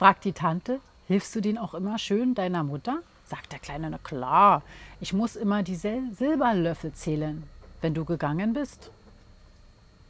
fragt die Tante. Hilfst du den auch immer schön deiner Mutter? Sagt der Kleine, na klar, ich muss immer die Silberlöffel zählen. Wenn du gegangen bist,